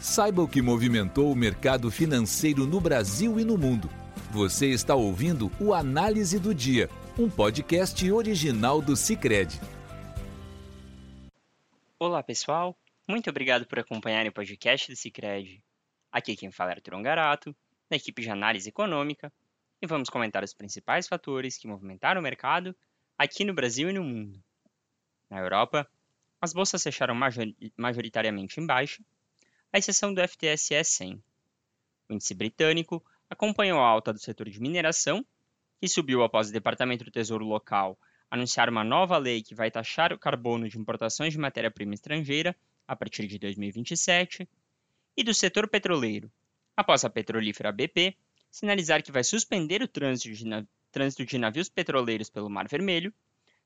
Saiba o que movimentou o mercado financeiro no Brasil e no mundo. Você está ouvindo o Análise do Dia, um podcast original do Cicred. Olá, pessoal. Muito obrigado por acompanharem o podcast do Cicred. Aqui quem fala é Arthur Ongarato, da equipe de análise econômica, e vamos comentar os principais fatores que movimentaram o mercado aqui no Brasil e no mundo. Na Europa, as bolsas fecharam majoritariamente em baixa, à exceção do FTSE 100. O índice britânico acompanhou a alta do setor de mineração, que subiu após o Departamento do Tesouro local anunciar uma nova lei que vai taxar o carbono de importações de matéria-prima estrangeira a partir de 2027, e do setor petroleiro, após a petrolífera BP sinalizar que vai suspender o trânsito de, trânsito de navios petroleiros pelo Mar Vermelho,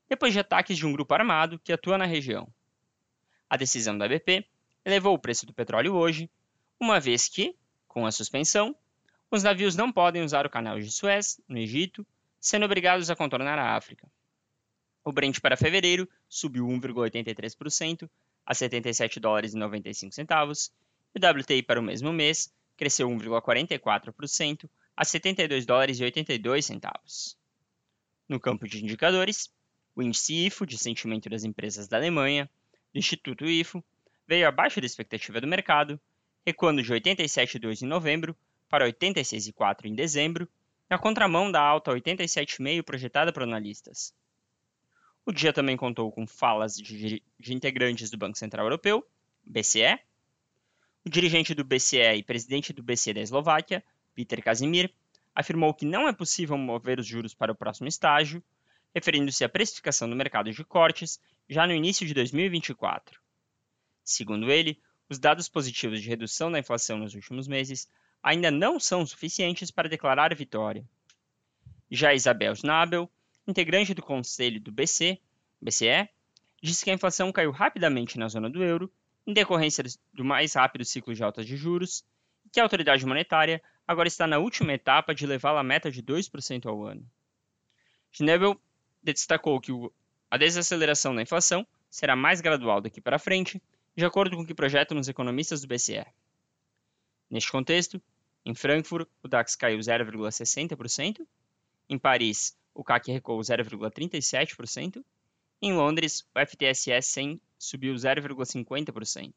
depois de ataques de um grupo armado que atua na região. A decisão da BP elevou o preço do petróleo hoje, uma vez que, com a suspensão, os navios não podem usar o canal de Suez, no Egito, sendo obrigados a contornar a África. O Brent para fevereiro subiu 1,83% a 77 dólares e 95 centavos, e o WTI para o mesmo mês cresceu 1,44% a 72 dólares e 82 centavos. No campo de indicadores, o índice IFO de sentimento das empresas da Alemanha, do Instituto IFO, veio abaixo da expectativa do mercado, recuando de 87,2 em novembro para 86,4 em dezembro, na contramão da alta 87,5 projetada por analistas. O dia também contou com falas de, de integrantes do Banco Central Europeu, BCE, o dirigente do BCE e presidente do BCE da Eslováquia, Peter Casimir, afirmou que não é possível mover os juros para o próximo estágio, referindo-se à precificação do mercado de cortes já no início de 2024. Segundo ele, os dados positivos de redução da inflação nos últimos meses ainda não são suficientes para declarar vitória. Já Isabel Schnabel, integrante do conselho do BC, BCE, disse que a inflação caiu rapidamente na zona do euro em decorrência do mais rápido ciclo de altas de juros e que a autoridade monetária agora está na última etapa de levá-la à meta de 2% ao ano. Schnabel destacou que a desaceleração da inflação será mais gradual daqui para frente de acordo com o que projetam os economistas do BCE. Neste contexto, em Frankfurt, o DAX caiu 0,60%, em Paris, o CAC recuou 0,37%, em Londres, o FTSE 100 subiu 0,50%.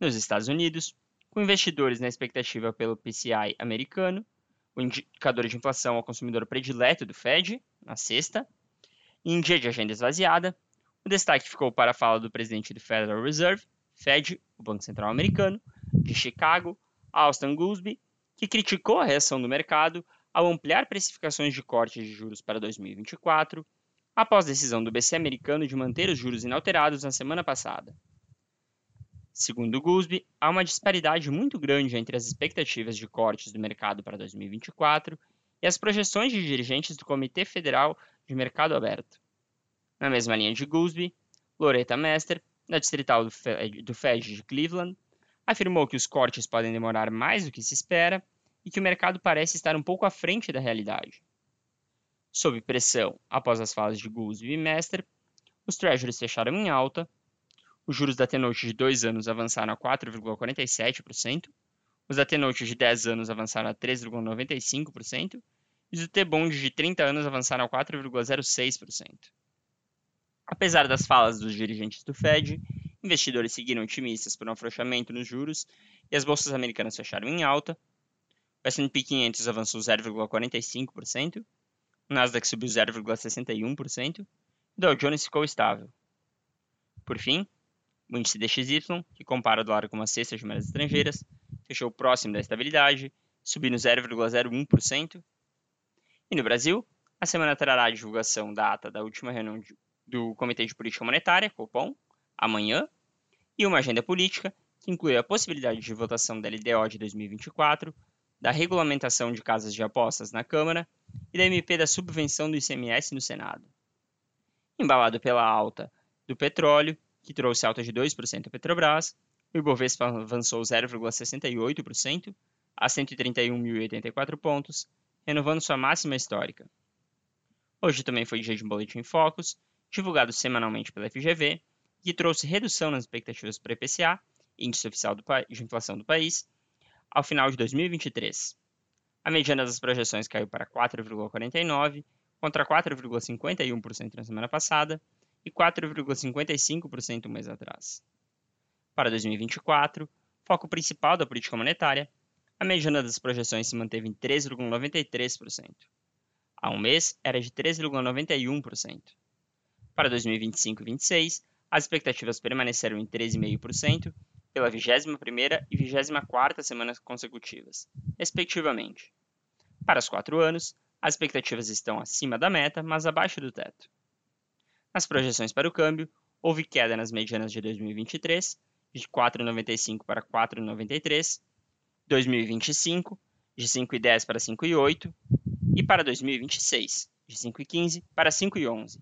Nos Estados Unidos, com investidores na expectativa pelo PCI americano, o indicador de inflação ao consumidor predileto do Fed, na sexta, e em dia de agenda esvaziada, o destaque ficou para a fala do presidente do Federal Reserve, Fed, o Banco Central Americano, de Chicago, Austin Goolsbee, que criticou a reação do mercado ao ampliar precificações de cortes de juros para 2024, após a decisão do BC americano de manter os juros inalterados na semana passada. Segundo Goolsbee, há uma disparidade muito grande entre as expectativas de cortes do mercado para 2024 e as projeções de dirigentes do Comitê Federal de Mercado Aberto. Na mesma linha de Goolsbee, Loretta Mester, da distrital do Fed, de Cleveland, afirmou que os cortes podem demorar mais do que se espera e que o mercado parece estar um pouco à frente da realidade. Sob pressão após as falas de Goolsbee e Mester, os treasuries fecharam em alta, os juros da T-Note de 2 anos avançaram a 4,47%, os da T-Note de 10 anos avançaram a 3,95% e os do T-Bond de 30 anos avançaram a 4,06%. Apesar das falas dos dirigentes do Fed, investidores seguiram otimistas por um afrouxamento nos juros e as bolsas americanas fecharam em alta. O S&P 500 avançou 0,45%, o Nasdaq subiu 0,61% e o Dow Jones ficou estável. Por fim, o índice DXY, que compara o dólar com as cestas de moedas estrangeiras, fechou próximo da estabilidade, subindo 0,01%. E no Brasil, a semana trará a divulgação da ata da última reunião de do Comitê de Política Monetária, Copom, amanhã, e uma agenda política que inclui a possibilidade de votação da LDO de 2024, da regulamentação de casas de apostas na Câmara e da MP da subvenção do ICMS no Senado. Embalado pela alta do petróleo, que trouxe alta de 2% a Petrobras, o Ibovespa avançou 0,68% a 131.084 pontos, renovando sua máxima histórica. Hoje também foi dia de boletim focos, divulgado semanalmente pela FGV, que trouxe redução nas expectativas para IPCA índice oficial de inflação do país, ao final de 2023. A mediana das projeções caiu para 4,49%, contra 4,51% na semana passada e 4,55% um mês atrás. Para 2024, foco principal da política monetária, a mediana das projeções se manteve em 3,93%. Há um mês era de 3,91%. Para 2025 e 2026, as expectativas permaneceram em 13,5% pela 21ª e 24ª semanas consecutivas, respectivamente. Para os quatro anos, as expectativas estão acima da meta, mas abaixo do teto. Nas projeções para o câmbio, houve queda nas medianas de 2023, de 4,95 para 4,93, 2025, de 5,10 para 5,8 e para 2026, de 5,15 para 5,11.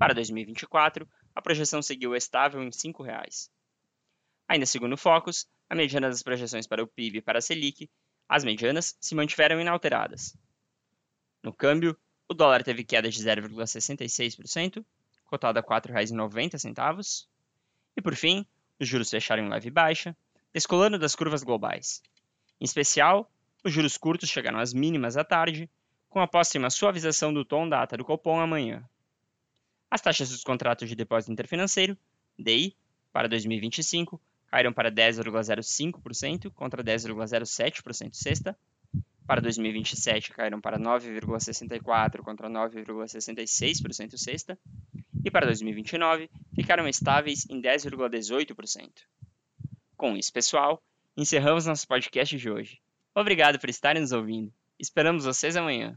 Para 2024, a projeção seguiu estável em R$ 5,00. Ainda segundo o Focus, a mediana das projeções para o PIB e para a Selic, as medianas se mantiveram inalteradas. No câmbio, o dólar teve queda de 0,66%, cotado a R$ 4,90. E por fim, os juros fecharam em leve baixa, descolando das curvas globais. Em especial, os juros curtos chegaram às mínimas à tarde, com a próxima suavização do tom da ata do Copom amanhã. As taxas dos contratos de depósito interfinanceiro, DI, para 2025, caíram para 10,05% contra 10,07% sexta. Para 2027, caíram para 9,64% contra 9,66% sexta. E para 2029, ficaram estáveis em 10,18%. Com isso, pessoal, encerramos nosso podcast de hoje. Obrigado por estarem nos ouvindo. Esperamos vocês amanhã.